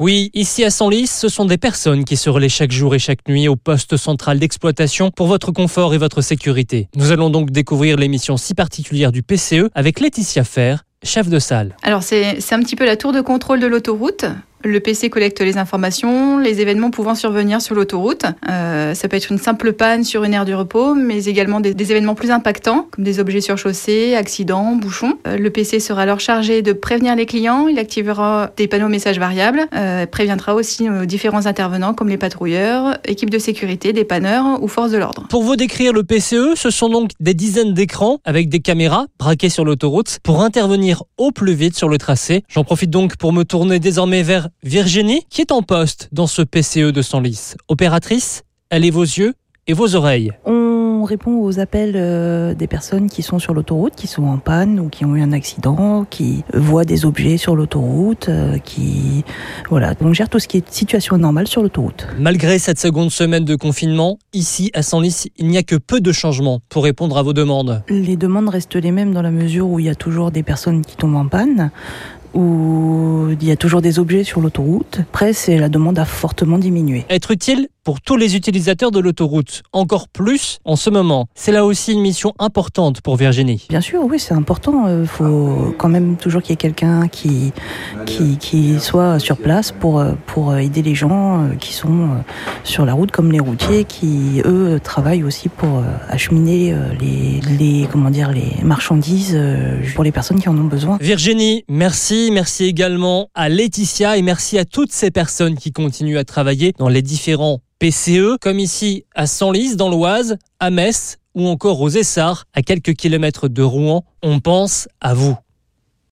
Oui, ici à Senlis, ce sont des personnes qui se relaient chaque jour et chaque nuit au poste central d'exploitation pour votre confort et votre sécurité. Nous allons donc découvrir l'émission si particulière du PCE avec Laetitia Fer, chef de salle. Alors c'est un petit peu la tour de contrôle de l'autoroute. Le PC collecte les informations, les événements pouvant survenir sur l'autoroute. Euh, ça peut être une simple panne sur une aire du repos, mais également des, événements plus impactants, comme des objets surchaussés, accidents, bouchons. Euh, le PC sera alors chargé de prévenir les clients, il activera des panneaux messages variables, euh, préviendra aussi différents intervenants comme les patrouilleurs, équipes de sécurité, dépanneurs ou forces de l'ordre. Pour vous décrire le PCE, ce sont donc des dizaines d'écrans avec des caméras braquées sur l'autoroute pour intervenir au plus vite sur le tracé. J'en profite donc pour me tourner désormais vers Virginie, qui est en poste dans ce PCE de Senlis. Opératrice, elle est vos yeux et vos oreilles. On répond aux appels euh, des personnes qui sont sur l'autoroute, qui sont en panne ou qui ont eu un accident, qui voient des objets sur l'autoroute, euh, qui voilà, on gère tout ce qui est situation normale sur l'autoroute. Malgré cette seconde semaine de confinement, ici à Senlis, il n'y a que peu de changements pour répondre à vos demandes. Les demandes restent les mêmes dans la mesure où il y a toujours des personnes qui tombent en panne où il y a toujours des objets sur l'autoroute. Après, c'est la demande a fortement diminué. Être utile pour tous les utilisateurs de l'autoroute, encore plus en ce moment. C'est là aussi une mission importante pour Virginie. Bien sûr, oui, c'est important. Il faut quand même toujours qu'il y ait quelqu'un qui, qui, qui, soit sur place pour, pour aider les gens qui sont sur la route, comme les routiers, qui, eux, travaillent aussi pour acheminer les, les, comment dire, les marchandises pour les personnes qui en ont besoin. Virginie, merci Merci également à Laetitia et merci à toutes ces personnes qui continuent à travailler dans les différents PCE, comme ici à Senlis dans l'Oise, à Metz ou encore aux Essarts, à quelques kilomètres de Rouen. On pense à vous.